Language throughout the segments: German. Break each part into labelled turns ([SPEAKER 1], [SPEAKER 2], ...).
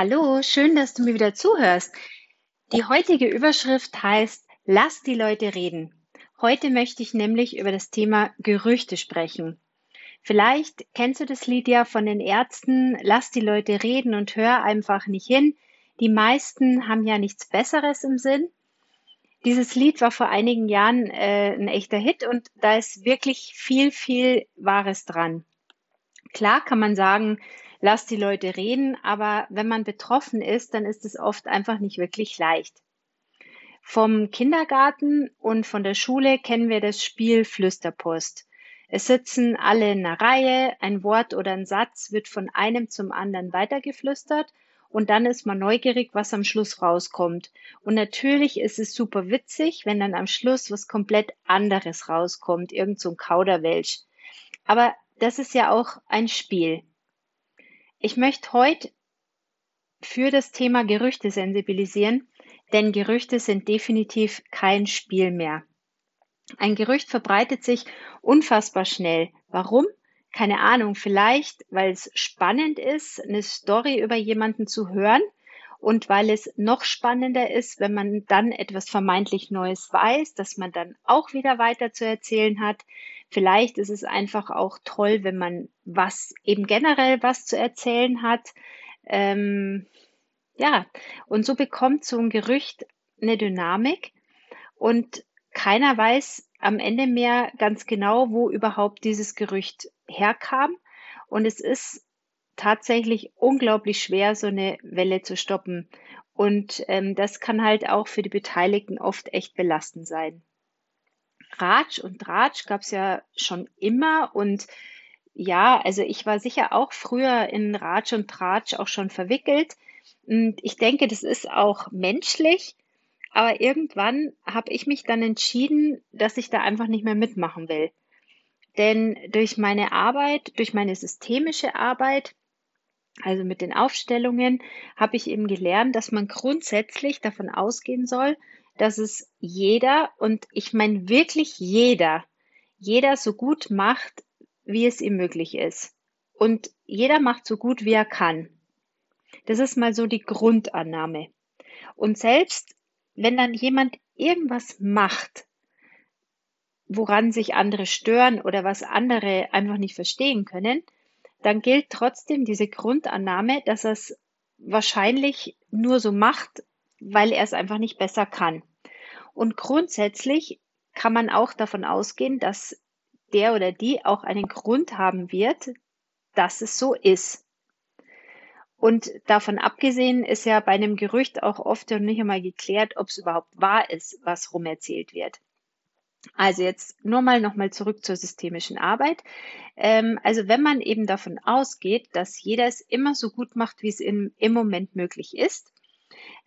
[SPEAKER 1] Hallo, schön, dass du mir wieder zuhörst. Die heutige Überschrift heißt Lass die Leute reden. Heute möchte ich nämlich über das Thema Gerüchte sprechen. Vielleicht kennst du das Lied ja von den Ärzten, lass die Leute reden und hör einfach nicht hin. Die meisten haben ja nichts Besseres im Sinn. Dieses Lied war vor einigen Jahren äh, ein echter Hit und da ist wirklich viel, viel Wahres dran. Klar kann man sagen, lass die Leute reden, aber wenn man betroffen ist, dann ist es oft einfach nicht wirklich leicht. Vom Kindergarten und von der Schule kennen wir das Spiel Flüsterpost. Es sitzen alle in einer Reihe, ein Wort oder ein Satz wird von einem zum anderen weitergeflüstert und dann ist man neugierig, was am Schluss rauskommt. Und natürlich ist es super witzig, wenn dann am Schluss was komplett anderes rauskommt, irgend so ein Kauderwelsch. Aber das ist ja auch ein Spiel. Ich möchte heute für das Thema Gerüchte sensibilisieren, denn Gerüchte sind definitiv kein Spiel mehr. Ein Gerücht verbreitet sich unfassbar schnell. Warum? Keine Ahnung, vielleicht, weil es spannend ist, eine Story über jemanden zu hören und weil es noch spannender ist, wenn man dann etwas vermeintlich Neues weiß, dass man dann auch wieder weiter zu erzählen hat. Vielleicht ist es einfach auch toll, wenn man was eben generell was zu erzählen hat. Ähm, ja, und so bekommt so ein Gerücht eine Dynamik und keiner weiß am Ende mehr ganz genau, wo überhaupt dieses Gerücht herkam. Und es ist tatsächlich unglaublich schwer, so eine Welle zu stoppen. Und ähm, das kann halt auch für die Beteiligten oft echt belastend sein. Ratsch und Tratsch gab es ja schon immer und ja, also ich war sicher auch früher in Ratsch und Tratsch auch schon verwickelt. Und ich denke, das ist auch menschlich. Aber irgendwann habe ich mich dann entschieden, dass ich da einfach nicht mehr mitmachen will. Denn durch meine Arbeit, durch meine systemische Arbeit, also mit den Aufstellungen, habe ich eben gelernt, dass man grundsätzlich davon ausgehen soll, dass es jeder, und ich meine wirklich jeder, jeder so gut macht, wie es ihm möglich ist. Und jeder macht so gut, wie er kann. Das ist mal so die Grundannahme. Und selbst wenn dann jemand irgendwas macht, woran sich andere stören oder was andere einfach nicht verstehen können, dann gilt trotzdem diese Grundannahme, dass er es wahrscheinlich nur so macht, weil er es einfach nicht besser kann. Und grundsätzlich kann man auch davon ausgehen, dass der oder die auch einen Grund haben wird, dass es so ist. Und davon abgesehen ist ja bei einem Gerücht auch oft noch nicht einmal geklärt, ob es überhaupt wahr ist, was rumerzählt wird. Also jetzt nur mal nochmal zurück zur systemischen Arbeit. Ähm, also wenn man eben davon ausgeht, dass jeder es immer so gut macht, wie es im, im Moment möglich ist,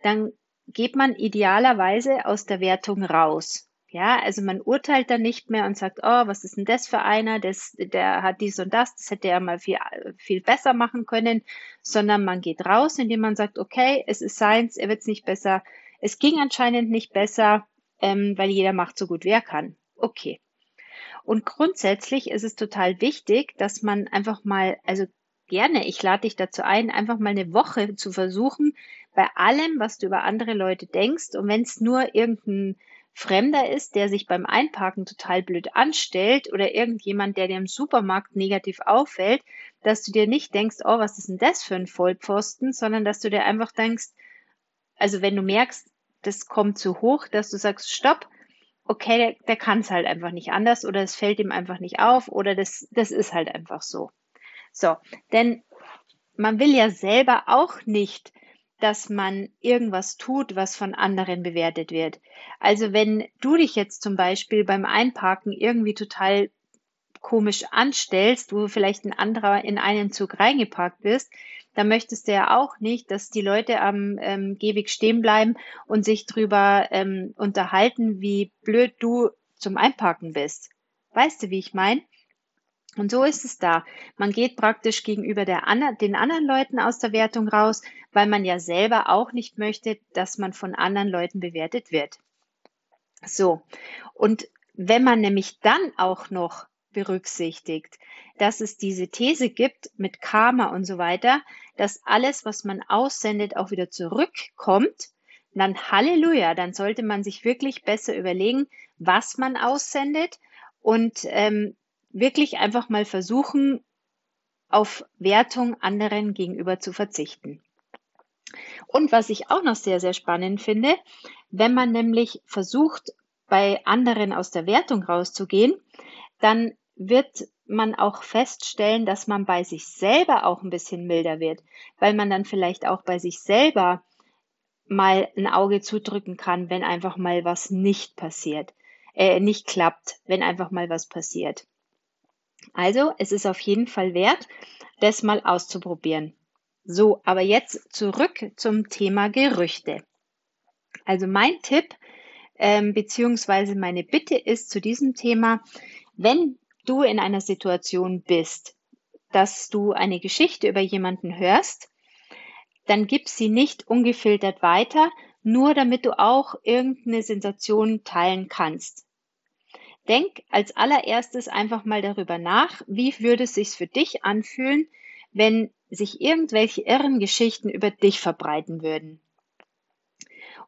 [SPEAKER 1] dann geht man idealerweise aus der Wertung raus. Ja, also man urteilt dann nicht mehr und sagt, oh, was ist denn das für einer, das, der hat dies und das, das hätte er mal viel, viel besser machen können, sondern man geht raus, indem man sagt, okay, es ist seins, er wird es nicht besser, es ging anscheinend nicht besser, ähm, weil jeder macht so gut, wer kann. Okay. Und grundsätzlich ist es total wichtig, dass man einfach mal, also gerne, ich lade dich dazu ein, einfach mal eine Woche zu versuchen, bei allem, was du über andere Leute denkst, und wenn es nur irgendein Fremder ist, der sich beim Einparken total blöd anstellt oder irgendjemand, der dir im Supermarkt negativ auffällt, dass du dir nicht denkst, oh, was ist denn das für ein Vollpfosten, sondern dass du dir einfach denkst, also wenn du merkst, das kommt zu hoch, dass du sagst, stopp, okay, der, der kann es halt einfach nicht anders oder es fällt ihm einfach nicht auf oder das, das ist halt einfach so. So, denn man will ja selber auch nicht dass man irgendwas tut, was von anderen bewertet wird. Also wenn du dich jetzt zum Beispiel beim Einparken irgendwie total komisch anstellst, wo vielleicht ein anderer in einen Zug reingeparkt ist, dann möchtest du ja auch nicht, dass die Leute am ähm, Gehweg stehen bleiben und sich drüber ähm, unterhalten, wie blöd du zum Einparken bist. Weißt du, wie ich meine? Und so ist es da. Man geht praktisch gegenüber der, den anderen Leuten aus der Wertung raus, weil man ja selber auch nicht möchte, dass man von anderen Leuten bewertet wird. So. Und wenn man nämlich dann auch noch berücksichtigt, dass es diese These gibt mit Karma und so weiter, dass alles, was man aussendet, auch wieder zurückkommt, dann Halleluja, dann sollte man sich wirklich besser überlegen, was man aussendet und ähm, wirklich einfach mal versuchen, auf Wertung anderen gegenüber zu verzichten. Und was ich auch noch sehr, sehr spannend finde, wenn man nämlich versucht, bei anderen aus der Wertung rauszugehen, dann wird man auch feststellen, dass man bei sich selber auch ein bisschen milder wird, weil man dann vielleicht auch bei sich selber mal ein Auge zudrücken kann, wenn einfach mal was nicht passiert, äh, nicht klappt, wenn einfach mal was passiert. Also, es ist auf jeden Fall wert, das mal auszuprobieren. So, aber jetzt zurück zum Thema Gerüchte. Also mein Tipp ähm, beziehungsweise meine Bitte ist zu diesem Thema, wenn du in einer Situation bist, dass du eine Geschichte über jemanden hörst, dann gib sie nicht ungefiltert weiter, nur damit du auch irgendeine Sensation teilen kannst. Denk als allererstes einfach mal darüber nach, wie würde es sich für dich anfühlen, wenn sich irgendwelche irren Geschichten über dich verbreiten würden.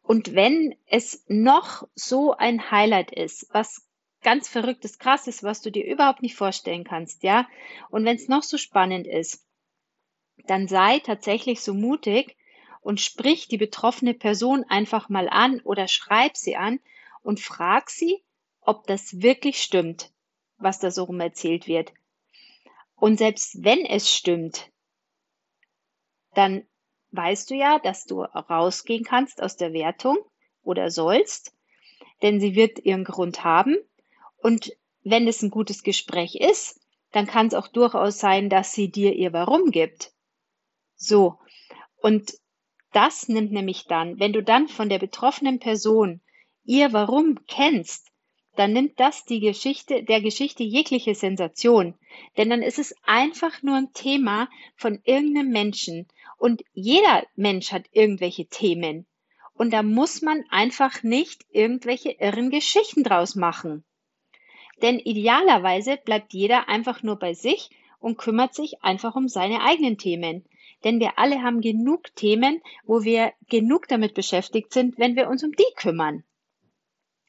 [SPEAKER 1] Und wenn es noch so ein Highlight ist, was ganz verrücktes, krasses, was du dir überhaupt nicht vorstellen kannst, ja, und wenn es noch so spannend ist, dann sei tatsächlich so mutig und sprich die betroffene Person einfach mal an oder schreib sie an und frag sie, ob das wirklich stimmt, was da so rum erzählt wird. Und selbst wenn es stimmt, dann weißt du ja, dass du rausgehen kannst aus der Wertung oder sollst, denn sie wird ihren Grund haben. Und wenn es ein gutes Gespräch ist, dann kann es auch durchaus sein, dass sie dir ihr Warum gibt. So. Und das nimmt nämlich dann, wenn du dann von der betroffenen Person ihr Warum kennst, dann nimmt das die Geschichte, der Geschichte jegliche Sensation. Denn dann ist es einfach nur ein Thema von irgendeinem Menschen. Und jeder Mensch hat irgendwelche Themen. Und da muss man einfach nicht irgendwelche irren Geschichten draus machen. Denn idealerweise bleibt jeder einfach nur bei sich und kümmert sich einfach um seine eigenen Themen. Denn wir alle haben genug Themen, wo wir genug damit beschäftigt sind, wenn wir uns um die kümmern.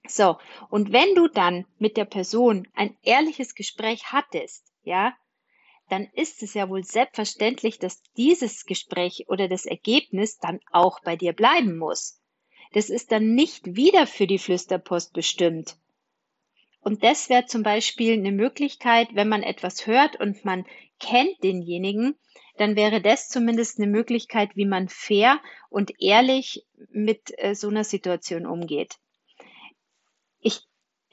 [SPEAKER 1] So, und wenn du dann mit der Person ein ehrliches Gespräch hattest, ja, dann ist es ja wohl selbstverständlich, dass dieses Gespräch oder das Ergebnis dann auch bei dir bleiben muss. Das ist dann nicht wieder für die Flüsterpost bestimmt. Und das wäre zum Beispiel eine Möglichkeit, wenn man etwas hört und man kennt denjenigen, dann wäre das zumindest eine Möglichkeit, wie man fair und ehrlich mit äh, so einer Situation umgeht. Ich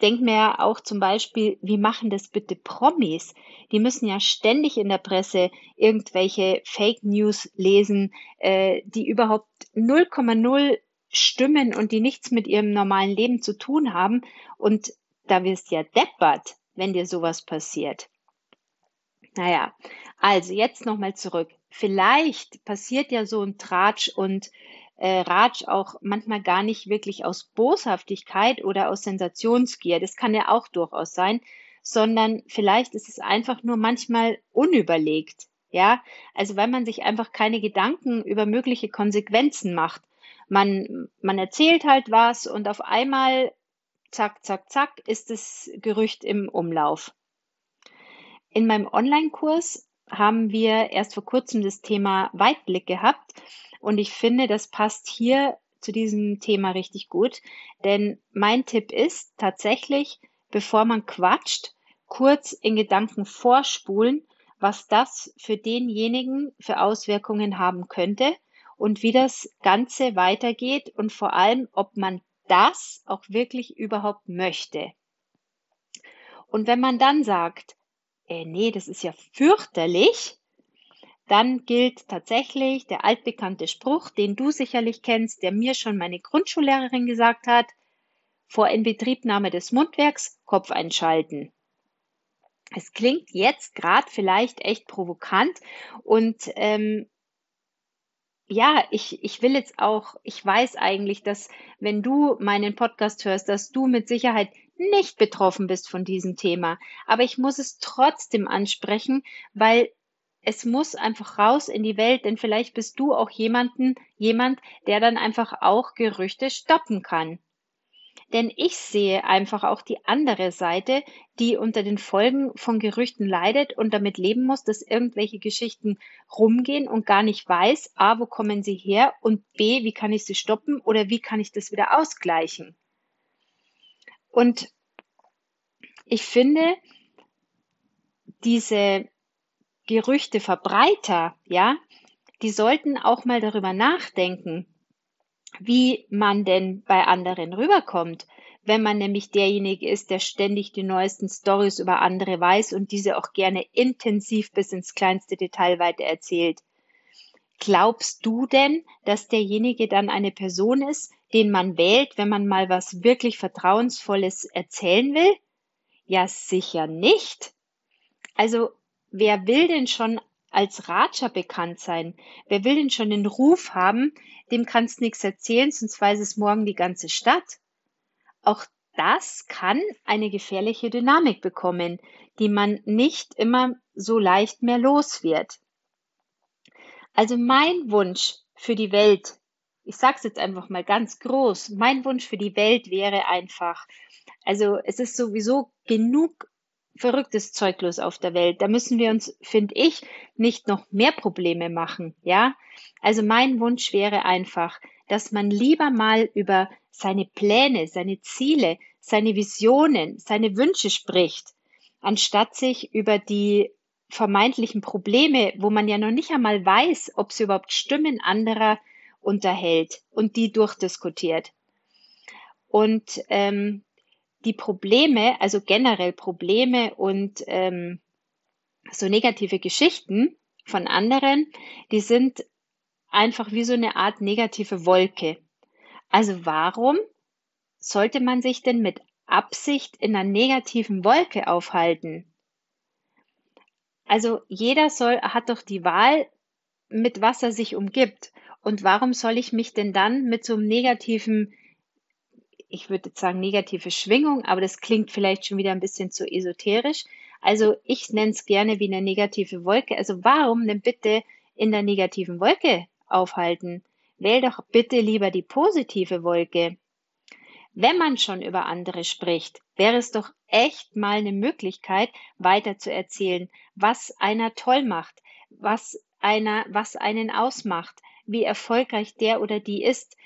[SPEAKER 1] denke mir auch zum Beispiel, wie machen das bitte Promis? Die müssen ja ständig in der Presse irgendwelche Fake News lesen, äh, die überhaupt 0,0 stimmen und die nichts mit ihrem normalen Leben zu tun haben. Und da wirst ja deppert, wenn dir sowas passiert. Naja, also jetzt nochmal zurück. Vielleicht passiert ja so ein Tratsch und äh, Ratsch auch manchmal gar nicht wirklich aus Boshaftigkeit oder aus Sensationsgier, das kann ja auch durchaus sein, sondern vielleicht ist es einfach nur manchmal unüberlegt. Ja, also weil man sich einfach keine Gedanken über mögliche Konsequenzen macht. Man, man erzählt halt was und auf einmal, zack, zack, zack, ist das Gerücht im Umlauf. In meinem Online-Kurs haben wir erst vor kurzem das Thema Weitblick gehabt und ich finde, das passt hier zu diesem Thema richtig gut. Denn mein Tipp ist tatsächlich, bevor man quatscht, kurz in Gedanken vorspulen, was das für denjenigen für Auswirkungen haben könnte und wie das Ganze weitergeht und vor allem, ob man das auch wirklich überhaupt möchte. Und wenn man dann sagt, äh, nee, das ist ja fürchterlich, dann gilt tatsächlich der altbekannte Spruch, den du sicherlich kennst, der mir schon meine Grundschullehrerin gesagt hat, vor Inbetriebnahme des Mundwerks Kopf einschalten. Es klingt jetzt gerade vielleicht echt provokant und ähm, ja, ich, ich will jetzt auch, ich weiß eigentlich, dass wenn du meinen Podcast hörst, dass du mit Sicherheit nicht betroffen bist von diesem Thema. Aber ich muss es trotzdem ansprechen, weil es muss einfach raus in die Welt, denn vielleicht bist du auch jemanden, jemand, der dann einfach auch Gerüchte stoppen kann. Denn ich sehe einfach auch die andere Seite, die unter den Folgen von Gerüchten leidet und damit leben muss, dass irgendwelche Geschichten rumgehen und gar nicht weiß, a, wo kommen sie her und b, wie kann ich sie stoppen oder wie kann ich das wieder ausgleichen. Und ich finde, diese Gerüchteverbreiter, ja, die sollten auch mal darüber nachdenken, wie man denn bei anderen rüberkommt, wenn man nämlich derjenige ist, der ständig die neuesten Stories über andere weiß und diese auch gerne intensiv bis ins kleinste Detail weiter erzählt. Glaubst du denn, dass derjenige dann eine Person ist, den man wählt, wenn man mal was wirklich Vertrauensvolles erzählen will? Ja, sicher nicht. Also, wer will denn schon als Ratscher bekannt sein? Wer will denn schon den Ruf haben, dem kannst nichts erzählen, sonst weiß es morgen die ganze Stadt? Auch das kann eine gefährliche Dynamik bekommen, die man nicht immer so leicht mehr los wird. Also mein Wunsch für die Welt, ich sage es jetzt einfach mal ganz groß, mein Wunsch für die Welt wäre einfach, also es ist sowieso genug verrücktes Zeug los auf der Welt. Da müssen wir uns, finde ich, nicht noch mehr Probleme machen, ja? Also mein Wunsch wäre einfach, dass man lieber mal über seine Pläne, seine Ziele, seine Visionen, seine Wünsche spricht, anstatt sich über die vermeintlichen Probleme, wo man ja noch nicht einmal weiß, ob sie überhaupt stimmen, anderer unterhält und die durchdiskutiert. Und ähm, die Probleme, also generell Probleme und ähm, so negative Geschichten von anderen, die sind einfach wie so eine Art negative Wolke. Also warum sollte man sich denn mit Absicht in einer negativen Wolke aufhalten? Also jeder soll, hat doch die Wahl, mit was er sich umgibt. Und warum soll ich mich denn dann mit so einem negativen ich würde jetzt sagen negative Schwingung, aber das klingt vielleicht schon wieder ein bisschen zu esoterisch. Also ich nenne es gerne wie eine negative Wolke. Also warum denn bitte in der negativen Wolke aufhalten? Wähl doch bitte lieber die positive Wolke. Wenn man schon über andere spricht, wäre es doch echt mal eine Möglichkeit, weiter zu erzählen, was einer toll macht, was einer, was einen ausmacht, wie erfolgreich der oder die ist,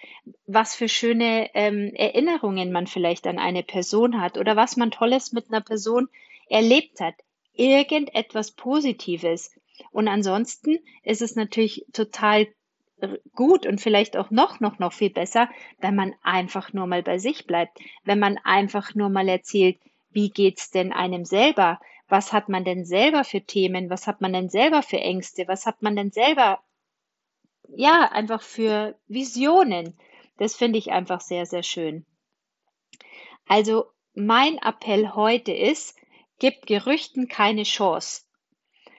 [SPEAKER 1] was für schöne ähm, Erinnerungen man vielleicht an eine Person hat oder was man Tolles mit einer Person erlebt hat. Irgendetwas Positives. Und ansonsten ist es natürlich total gut und vielleicht auch noch, noch, noch viel besser, wenn man einfach nur mal bei sich bleibt, wenn man einfach nur mal erzählt, wie geht's denn einem selber? Was hat man denn selber für Themen? Was hat man denn selber für Ängste? Was hat man denn selber ja, einfach für Visionen. Das finde ich einfach sehr, sehr schön. Also mein Appell heute ist, gibt Gerüchten keine Chance.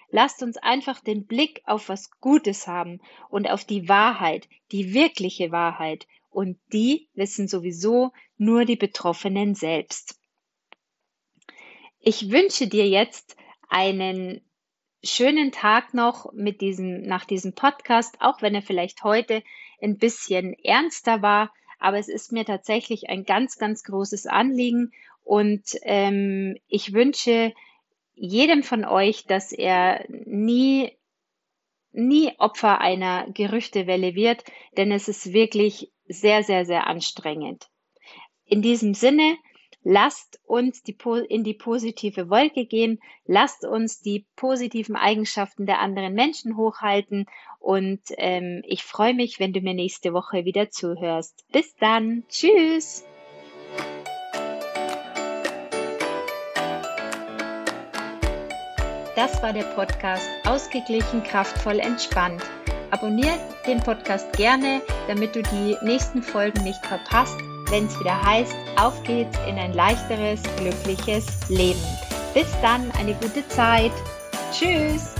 [SPEAKER 1] Lasst uns einfach den Blick auf was Gutes haben und auf die Wahrheit, die wirkliche Wahrheit. Und die wissen sowieso nur die Betroffenen selbst. Ich wünsche dir jetzt einen schönen Tag noch mit diesem, nach diesem Podcast, auch wenn er vielleicht heute ein bisschen ernster war. Aber es ist mir tatsächlich ein ganz, ganz großes Anliegen und ähm, ich wünsche jedem von euch, dass er nie, nie Opfer einer Gerüchtewelle wird, denn es ist wirklich sehr, sehr, sehr anstrengend. In diesem Sinne, Lasst uns die, in die positive Wolke gehen. Lasst uns die positiven Eigenschaften der anderen Menschen hochhalten. Und ähm, ich freue mich, wenn du mir nächste Woche wieder zuhörst. Bis dann. Tschüss. Das war der Podcast Ausgeglichen, kraftvoll, entspannt. Abonniere den Podcast gerne, damit du die nächsten Folgen nicht verpasst, wenn es wieder heißt, auf geht's in ein leichteres, glückliches Leben. Bis dann, eine gute Zeit. Tschüss.